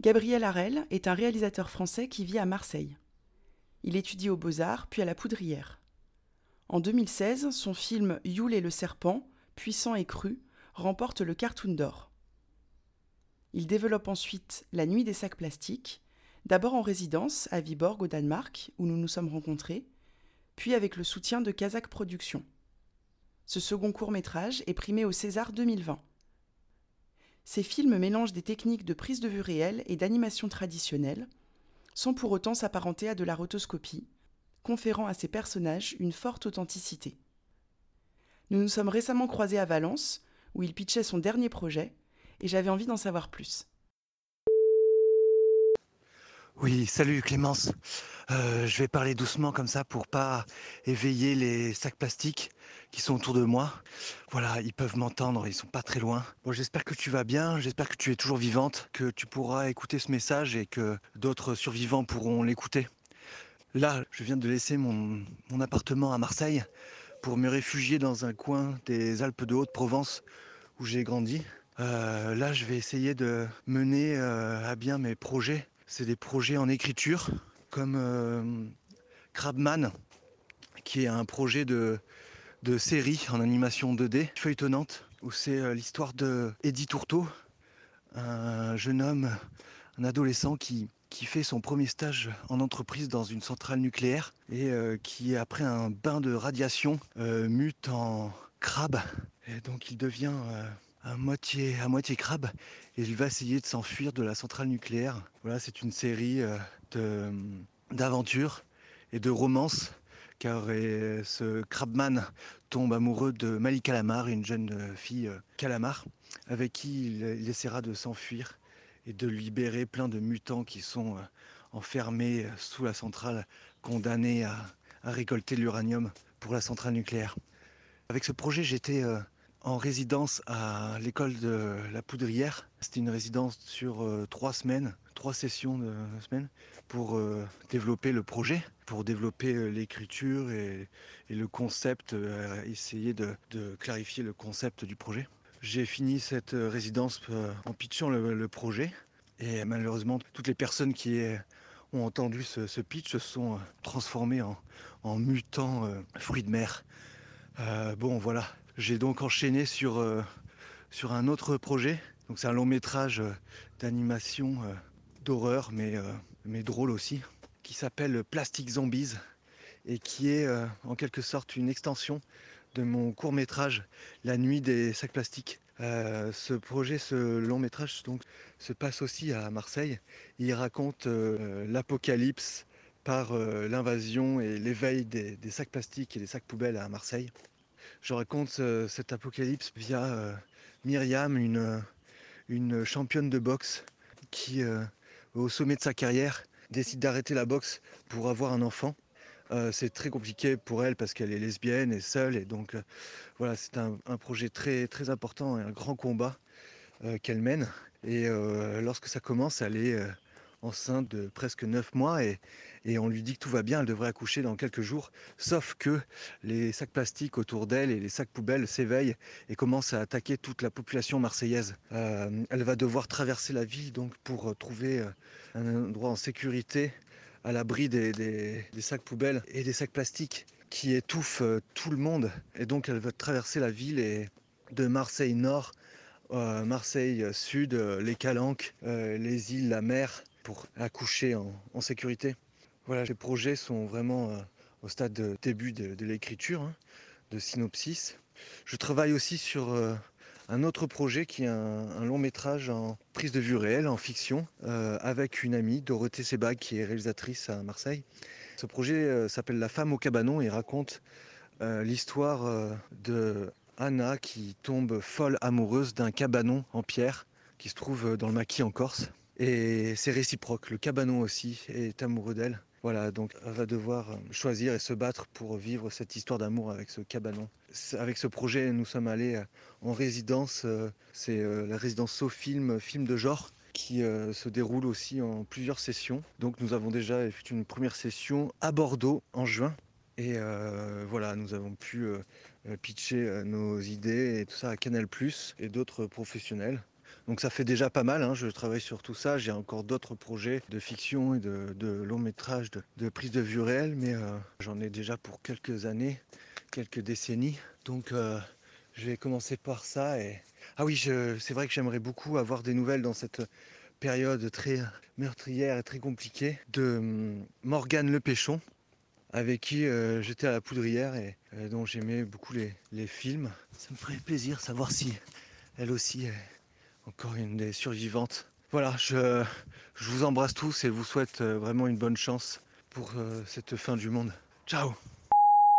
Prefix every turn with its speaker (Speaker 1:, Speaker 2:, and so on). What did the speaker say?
Speaker 1: Gabriel Harel est un réalisateur français qui vit à Marseille. Il étudie aux Beaux-Arts puis à la Poudrière. En 2016, son film Yule et le serpent, puissant et cru, remporte le Cartoon d'or. Il développe ensuite La Nuit des sacs plastiques, d'abord en résidence à Viborg au Danemark, où nous nous sommes rencontrés, puis avec le soutien de Kazakh Productions. Ce second court métrage est primé au César 2020. Ces films mélangent des techniques de prise de vue réelle et d'animation traditionnelle, sans pour autant s'apparenter à de la rotoscopie, conférant à ces personnages une forte authenticité. Nous nous sommes récemment croisés à Valence, où il pitchait son dernier projet, et j'avais envie d'en savoir plus.
Speaker 2: Oui, salut Clémence. Euh, je vais parler doucement comme ça pour pas éveiller les sacs plastiques qui sont autour de moi. Voilà, ils peuvent m'entendre, ils sont pas très loin. J'espère que tu vas bien, j'espère que tu es toujours vivante, que tu pourras écouter ce message et que d'autres survivants pourront l'écouter. Là, je viens de laisser mon, mon appartement à Marseille pour me réfugier dans un coin des Alpes de Haute-Provence où j'ai grandi. Euh, là, je vais essayer de mener euh, à bien mes projets. C'est des projets en écriture, comme euh, Crabman, qui est un projet de, série en animation 2D, feuilletonnante, où c'est l'histoire de Eddie Tourteau, un jeune homme, un adolescent qui, qui fait son premier stage en entreprise dans une centrale nucléaire et qui, après un bain de radiation, mute en crabe. Et donc il devient à moitié, à moitié crabe et il va essayer de s'enfuir de la centrale nucléaire. Voilà, c'est une série de, d'aventures et de romances car ce crabman tombe amoureux de Malik Calamar, une jeune fille calamar, avec qui il, il essaiera de s'enfuir et de libérer plein de mutants qui sont enfermés sous la centrale, condamnés à, à récolter l'uranium pour la centrale nucléaire. Avec ce projet, j'étais en résidence à l'école de la Poudrière. C'était une résidence sur euh, trois semaines, trois sessions de semaines pour euh, développer le projet, pour développer euh, l'écriture et, le concept, essayer de, clarifier le concept du projet. J'ai fini cette résidence en pitchant le, projet et malheureusement toutes les personnes qui ont entendu ce, pitch se sont transformées en mutants fruits de mer. bon voilà, j'ai donc enchaîné sur, euh, sur un autre projet. Donc c'est un long métrage euh, d'animation euh, d'horreur, mais, mais drôle aussi, qui s'appelle Plastic Zombies et qui est en quelque sorte une extension de mon court métrage La nuit des sacs plastiques. Ce projet, ce long métrage donc, se passe aussi à Marseille. Il raconte l'apocalypse par l'invasion et l'éveil des sacs plastiques et des sacs poubelles à Marseille je raconte euh, cet apocalypse via euh, Myriam, une, une, championne de boxe qui, euh, au sommet de sa carrière, décide d'arrêter la boxe pour avoir un enfant. c'est très compliqué pour elle parce qu'elle est lesbienne et seule et donc voilà c'est un, un, projet très très important et un grand combat qu'elle mène et lorsque ça commence elle est enceinte de presque 9 mois et, on lui dit que tout va bien, elle devrait accoucher dans quelques jours, sauf que les sacs plastiques autour d'elle et les sacs poubelles s'éveillent et commencent à attaquer toute la population marseillaise. Euh, elle va devoir traverser la ville donc pour trouver euh, un endroit en sécurité à l'abri des, sacs poubelles et des sacs plastiques qui étouffent euh, tout le monde. Et donc elle va traverser la ville de Marseille Nord euh, Marseille Sud, euh, les Calanques, euh, les îles, la mer, pour accoucher en, sécurité. Voilà, les projets sont vraiment euh, au stade de début de, l'écriture, hein, de synopsis. Je travaille aussi sur euh, un autre projet qui est un, long métrage en prise de vue réelle, en fiction, euh, avec une amie, Dorothée Sebag, qui est réalisatrice à Marseille. Ce projet s'appelle La femme au cabanon et raconte l'histoire de Anna qui tombe folle amoureuse d'un cabanon en pierre qui se trouve dans le maquis en Corse. Et c'est réciproque. Le cabanon aussi est amoureux d'elle. Voilà, donc elle va devoir euh, choisir et se battre pour vivre cette histoire d'amour avec ce cabanon. Avec ce projet, nous sommes allés euh, en résidence. Euh, c'est la résidence SoFilm, film de genre, qui se déroule aussi en plusieurs sessions. Donc nous avons déjà fait une première session à Bordeaux en juin. Et voilà, nous avons pu pitcher nos idées et tout ça à Canal ⁇ et d'autres professionnels. Donc ça fait déjà pas mal, hein. je travaille sur tout ça, j'ai encore d'autres projets de fiction et de, long métrage, de, prise de vue réelle, mais euh, j'en ai déjà pour quelques années, quelques décennies. Donc euh, je vais commencer par ça. Et... Ah oui, c'est vrai que j'aimerais beaucoup avoir des nouvelles dans cette période très meurtrière et très compliquée de hum, Morgane Le Péchon, avec qui euh, j'étais à la poudrière et dont j'aimais beaucoup les, les, films. Ça me ferait plaisir de savoir si elle aussi encore une des survivantes. Voilà, je, vous embrasse tous et vous souhaite euh, vraiment une bonne chance pour euh, cette fin du monde. Ciao